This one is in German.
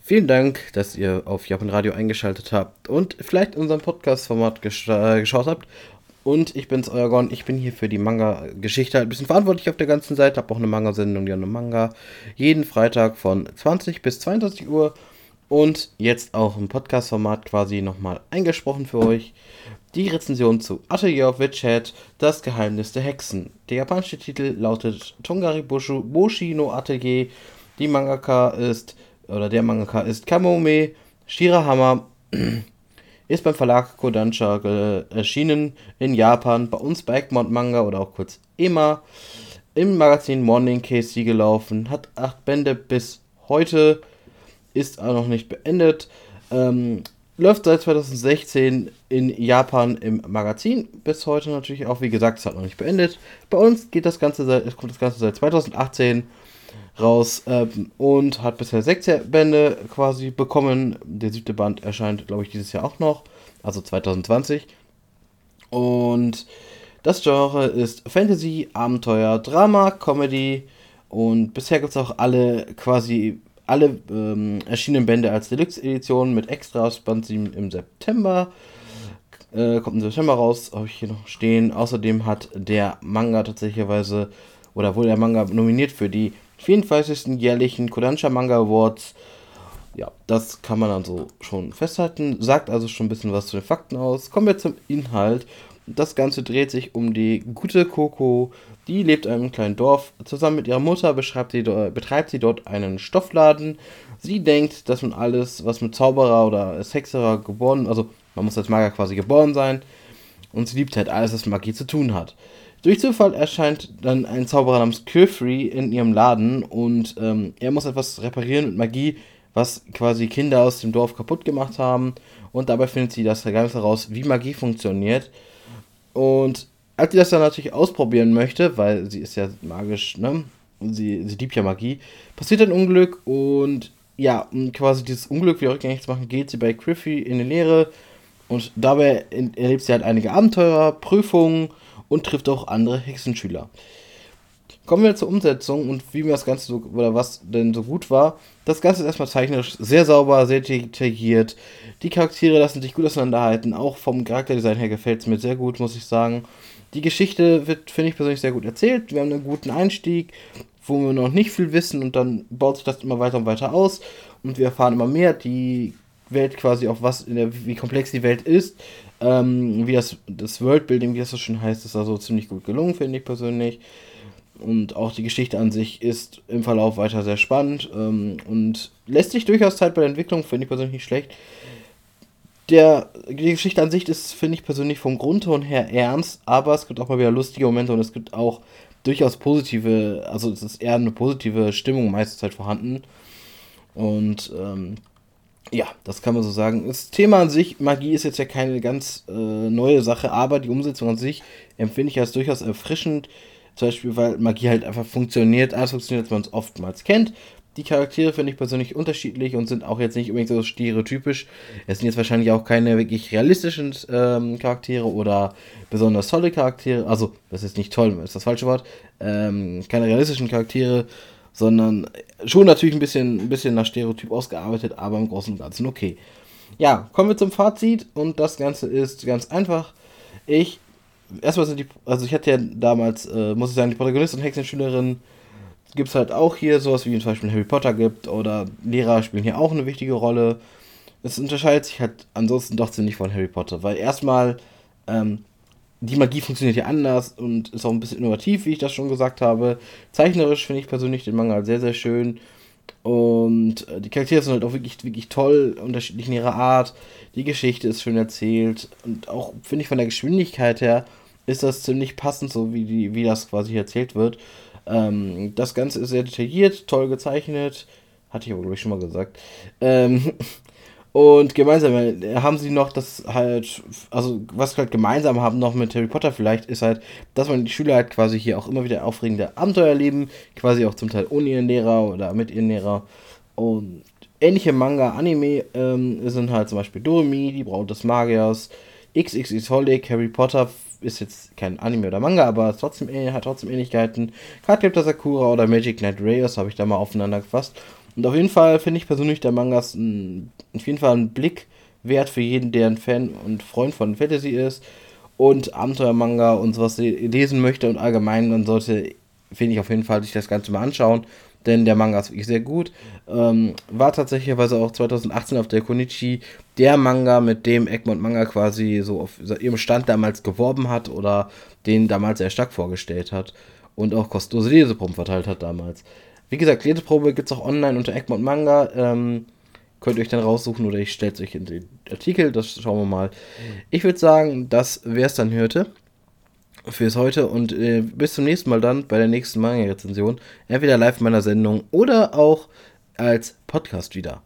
Vielen Dank, dass ihr auf Japan Radio eingeschaltet habt und vielleicht unserem Podcast-Format gesch äh, geschaut habt. Und ich bin's, euer Gon. Ich bin hier für die Manga-Geschichte halt ein bisschen verantwortlich auf der ganzen Seite. Hab auch eine Manga-Sendung, die eine Manga. Jeden Freitag von 20 bis 22 Uhr. Und jetzt auch im Podcast-Format quasi nochmal eingesprochen für euch. Die Rezension zu Atelier of Witchhead, das Geheimnis der Hexen. Der japanische Titel lautet Tongari Bushu, Boshi no Atelier. Die Mangaka ist, oder der Mangaka ist Kamome Shirahama. Ist beim Verlag Kodansha erschienen in Japan, bei uns bei Egmont Manga oder auch kurz EMA. Im Magazin Morning KC gelaufen, hat acht Bände bis heute, ist auch noch nicht beendet. Ähm, läuft seit 2016 in Japan im Magazin. Bis heute natürlich auch, wie gesagt, ist halt noch nicht beendet. Bei uns geht das Ganze seit, kommt das Ganze seit 2018 raus ähm, und hat bisher sechs Bände quasi bekommen. Der siebte Band erscheint, glaube ich, dieses Jahr auch noch, also 2020. Und das Genre ist Fantasy, Abenteuer, Drama, Comedy und bisher gibt es auch alle quasi alle ähm, erschienenen Bände als Deluxe-Edition mit Extras, Band 7 im September. Äh, kommt im September raus, habe ich hier noch stehen. Außerdem hat der Manga tatsächlich, oder wurde der Manga nominiert für die 34. jährlichen Kodansha Manga Awards. Ja, das kann man also schon festhalten. Sagt also schon ein bisschen was zu den Fakten aus. Kommen wir zum Inhalt. Das Ganze dreht sich um die gute Coco. Die lebt in einem kleinen Dorf. Zusammen mit ihrer Mutter sie, betreibt sie dort einen Stoffladen. Sie denkt, dass man alles, was mit Zauberer oder Hexerer geboren, also man muss als Magier quasi geboren sein. Und sie liebt halt alles, was Magie zu tun hat. Durch Zufall erscheint dann ein Zauberer namens Kürfree in ihrem Laden und ähm, er muss etwas reparieren mit Magie, was quasi Kinder aus dem Dorf kaputt gemacht haben. Und dabei findet sie das Geheimnis heraus, wie Magie funktioniert. Und als sie das dann natürlich ausprobieren möchte, weil sie ist ja magisch, ne? Sie, sie liebt ja Magie, passiert ein Unglück und ja, um quasi dieses Unglück wieder rückgängig zu machen, geht sie bei Griffey in die Lehre und dabei erlebt sie halt einige Abenteuer, Prüfungen und trifft auch andere Hexenschüler. Kommen wir zur Umsetzung und wie mir das Ganze so, oder was denn so gut war. Das Ganze ist erstmal zeichnerisch sehr sauber, sehr detailliert. Die Charaktere lassen sich gut auseinanderhalten. Auch vom Charakterdesign her gefällt es mir sehr gut, muss ich sagen. Die Geschichte wird, finde ich persönlich, sehr gut erzählt. Wir haben einen guten Einstieg, wo wir noch nicht viel wissen und dann baut sich das immer weiter und weiter aus und wir erfahren immer mehr. Die Welt quasi auch was, in der, wie komplex die Welt ist, ähm, wie das, das Worldbuilding, wie das so schön heißt, ist also ziemlich gut gelungen, finde ich persönlich. Und auch die Geschichte an sich ist im Verlauf weiter sehr spannend ähm, und lässt sich durchaus Zeit bei der Entwicklung, finde ich persönlich nicht schlecht. Der, die Geschichte an sich ist, finde ich persönlich vom Grundton her ernst, aber es gibt auch mal wieder lustige Momente und es gibt auch durchaus positive, also es ist eher eine positive Stimmung meistens halt vorhanden. Und ähm, ja, das kann man so sagen. Das Thema an sich, Magie ist jetzt ja keine ganz äh, neue Sache, aber die Umsetzung an sich empfinde ich als durchaus erfrischend. Zum Beispiel, weil Magie halt einfach funktioniert, alles funktioniert, als man es oftmals kennt. Die Charaktere finde ich persönlich unterschiedlich und sind auch jetzt nicht unbedingt so stereotypisch. Es sind jetzt wahrscheinlich auch keine wirklich realistischen ähm, Charaktere oder besonders tolle Charaktere. Also, das ist nicht toll, ist das falsche Wort. Ähm, keine realistischen Charaktere, sondern schon natürlich ein bisschen, ein bisschen nach Stereotyp ausgearbeitet, aber im Großen und Ganzen okay. Ja, kommen wir zum Fazit und das Ganze ist ganz einfach. Ich, erstmal sind die, also ich hatte ja damals, äh, muss ich sagen, die Protagonistin und Hexenschülerin gibt es halt auch hier, sowas wie zum Beispiel Harry Potter gibt oder Lehrer spielen hier auch eine wichtige Rolle. Es unterscheidet sich halt ansonsten doch ziemlich von Harry Potter, weil erstmal ähm, die Magie funktioniert ja anders und ist auch ein bisschen innovativ, wie ich das schon gesagt habe. Zeichnerisch finde ich persönlich den Manga sehr, sehr schön. Und äh, die Charaktere sind halt auch wirklich, wirklich toll, unterschiedlich in ihrer Art. Die Geschichte ist schön erzählt. Und auch, finde ich, von der Geschwindigkeit her ist das ziemlich passend, so wie, die, wie das quasi erzählt wird. Ähm, das Ganze ist sehr detailliert, toll gezeichnet. Hatte ich aber, glaube ich, schon mal gesagt. Ähm, Und gemeinsam haben sie noch das halt, also was halt gemeinsam haben noch mit Harry Potter vielleicht, ist halt, dass man die Schüler halt quasi hier auch immer wieder aufregende Abenteuer erleben, quasi auch zum Teil ohne ihren Lehrer oder mit ihren Lehrer. Und ähnliche Manga, Anime ähm, sind halt zum Beispiel Doremi, die Braut des Magiers, XXX Holic, Harry Potter ist jetzt kein Anime oder Manga, aber trotzdem, hat trotzdem Ähnlichkeiten. Cardcaptor Sakura oder Magic Knight Reyes habe ich da mal aufeinander gefasst. Und auf jeden Fall finde ich persönlich der Mangas ein, auf jeden Fall einen Blick wert für jeden, der ein Fan und Freund von Fantasy ist und Abenteuermanga und sowas lesen möchte und allgemein, dann sollte, finde ich auf jeden Fall, sich das Ganze mal anschauen. Denn der Manga ist wirklich sehr gut. Ähm, war tatsächlich auch 2018 auf der Konichi der Manga, mit dem Egmont Manga quasi so auf ihrem Stand damals geworben hat oder den damals sehr stark vorgestellt hat. Und auch kostenlose Leseproben verteilt hat damals. Wie gesagt, Leseprobe gibt es auch online unter Egmont Manga. Ähm, könnt ihr euch dann raussuchen oder ich stelle es euch in den Artikel, das schauen wir mal. Ich würde sagen, das wäre es dann heute fürs heute und äh, bis zum nächsten Mal dann bei der nächsten Manga-Rezension. Entweder live in meiner Sendung oder auch als Podcast wieder.